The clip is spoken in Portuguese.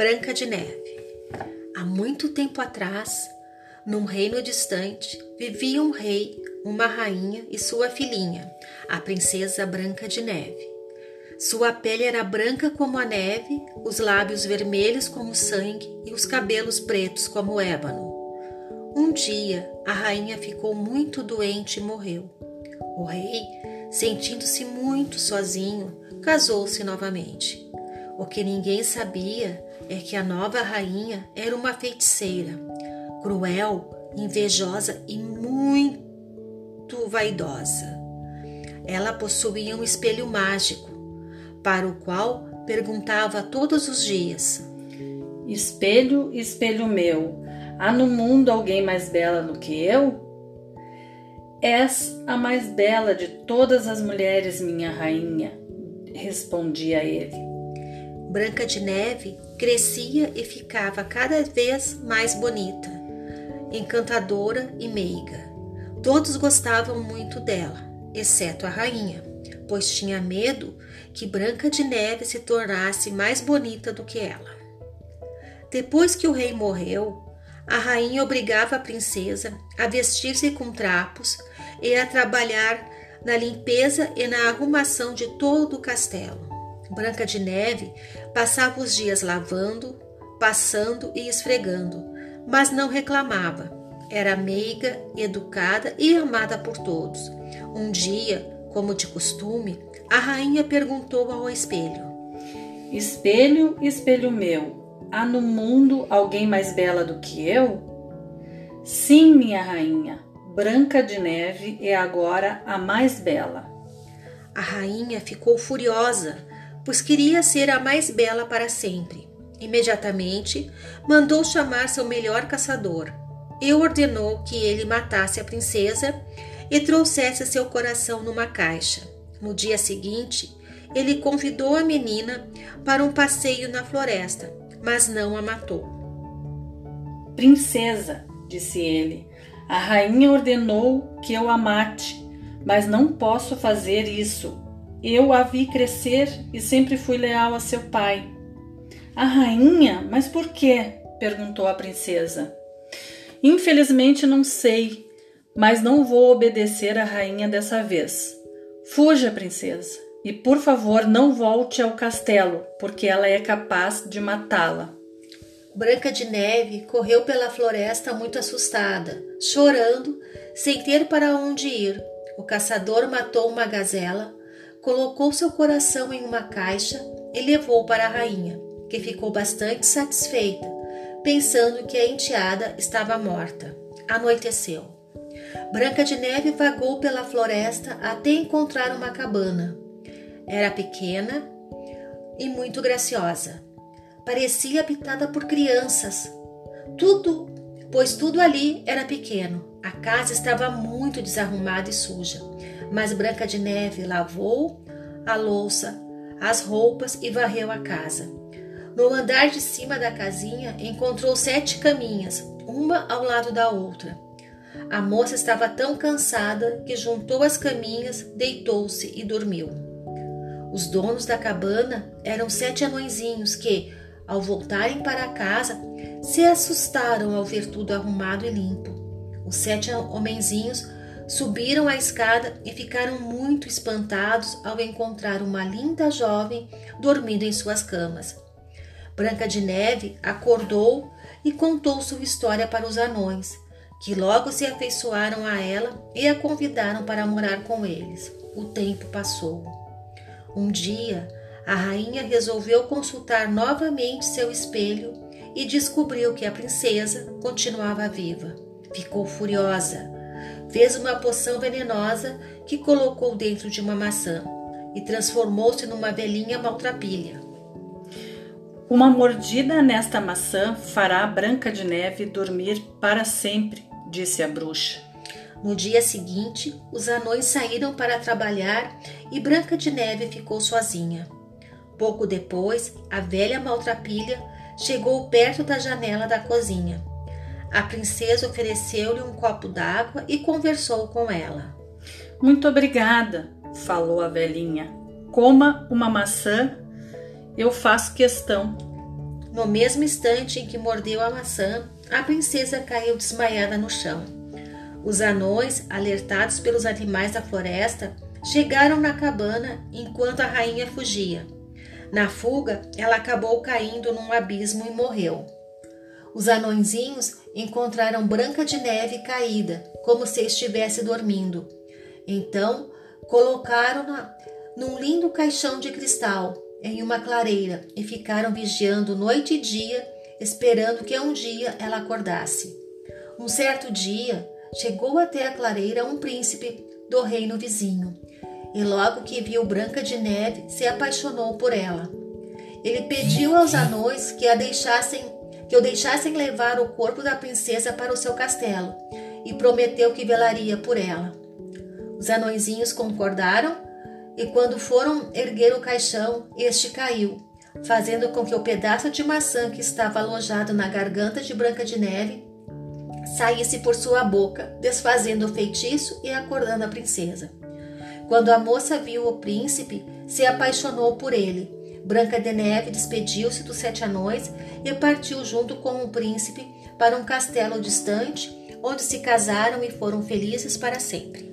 Branca de Neve. Há muito tempo atrás, num reino distante, vivia um rei, uma rainha e sua filhinha, a princesa Branca de Neve. Sua pele era branca como a neve, os lábios vermelhos como sangue e os cabelos pretos como ébano. Um dia, a rainha ficou muito doente e morreu. O rei, sentindo-se muito sozinho, casou-se novamente. O que ninguém sabia é que a nova rainha era uma feiticeira, cruel, invejosa e muito vaidosa. Ela possuía um espelho mágico, para o qual perguntava todos os dias: Espelho, espelho meu, há no mundo alguém mais bela do que eu? És a mais bela de todas as mulheres, minha rainha, respondia ele. Branca de Neve crescia e ficava cada vez mais bonita, encantadora e meiga. Todos gostavam muito dela, exceto a rainha, pois tinha medo que Branca de Neve se tornasse mais bonita do que ela. Depois que o rei morreu, a rainha obrigava a princesa a vestir-se com trapos e a trabalhar na limpeza e na arrumação de todo o castelo. Branca de Neve passava os dias lavando, passando e esfregando, mas não reclamava. Era meiga, educada e amada por todos. Um dia, como de costume, a rainha perguntou ao espelho: Espelho, espelho meu, há no mundo alguém mais bela do que eu? Sim, minha rainha, Branca de Neve é agora a mais bela. A rainha ficou furiosa pois queria ser a mais bela para sempre. Imediatamente mandou chamar seu melhor caçador e ordenou que ele matasse a princesa e trouxesse seu coração numa caixa. No dia seguinte, ele convidou a menina para um passeio na floresta, mas não a matou. Princesa, disse ele, a rainha ordenou que eu a mate, mas não posso fazer isso eu a vi crescer e sempre fui leal a seu pai. A rainha? Mas por quê? perguntou a princesa. Infelizmente não sei, mas não vou obedecer à rainha dessa vez. Fuja, princesa, e por favor não volte ao castelo, porque ela é capaz de matá-la. Branca de Neve correu pela floresta muito assustada, chorando, sem ter para onde ir. O caçador matou uma gazela, colocou seu coração em uma caixa e levou para a rainha, que ficou bastante satisfeita, pensando que a enteada estava morta. Anoiteceu. Branca de Neve vagou pela floresta até encontrar uma cabana. Era pequena e muito graciosa. Parecia habitada por crianças. Tudo, pois tudo ali era pequeno. A casa estava muito desarrumada e suja mas Branca de Neve lavou a louça, as roupas e varreu a casa. No andar de cima da casinha encontrou sete caminhas, uma ao lado da outra. A moça estava tão cansada que juntou as caminhas, deitou-se e dormiu. Os donos da cabana eram sete anõezinhos que, ao voltarem para casa, se assustaram ao ver tudo arrumado e limpo. Os sete homenzinhos Subiram a escada e ficaram muito espantados ao encontrar uma linda jovem dormindo em suas camas. Branca de Neve acordou e contou sua história para os anões, que logo se afeiçoaram a ela e a convidaram para morar com eles. O tempo passou. Um dia, a rainha resolveu consultar novamente seu espelho e descobriu que a princesa continuava viva. Ficou furiosa fez uma poção venenosa que colocou dentro de uma maçã e transformou-se numa velhinha maltrapilha. Uma mordida nesta maçã fará a Branca de Neve dormir para sempre, disse a bruxa. No dia seguinte, os anões saíram para trabalhar e Branca de Neve ficou sozinha. Pouco depois, a velha maltrapilha chegou perto da janela da cozinha a princesa ofereceu-lhe um copo d'água e conversou com ela. Muito obrigada, falou a velhinha. Coma uma maçã, eu faço questão. No mesmo instante em que mordeu a maçã, a princesa caiu desmaiada no chão. Os anões, alertados pelos animais da floresta, chegaram na cabana enquanto a rainha fugia. Na fuga, ela acabou caindo num abismo e morreu. Os anõezinhos encontraram Branca de Neve caída, como se estivesse dormindo. Então, colocaram-na num lindo caixão de cristal em uma clareira e ficaram vigiando noite e dia, esperando que um dia ela acordasse. Um certo dia, chegou até a clareira um príncipe do reino vizinho, e logo que viu Branca de Neve, se apaixonou por ela. Ele pediu aos anões que a deixassem que o deixassem levar o corpo da princesa para o seu castelo e prometeu que velaria por ela. Os anõezinhos concordaram e quando foram erguer o caixão, este caiu, fazendo com que o pedaço de maçã que estava alojado na garganta de Branca de Neve saísse por sua boca, desfazendo o feitiço e acordando a princesa. Quando a moça viu o príncipe, se apaixonou por ele. Branca de Neve despediu-se dos sete anões e partiu junto com o príncipe para um castelo distante, onde se casaram e foram felizes para sempre.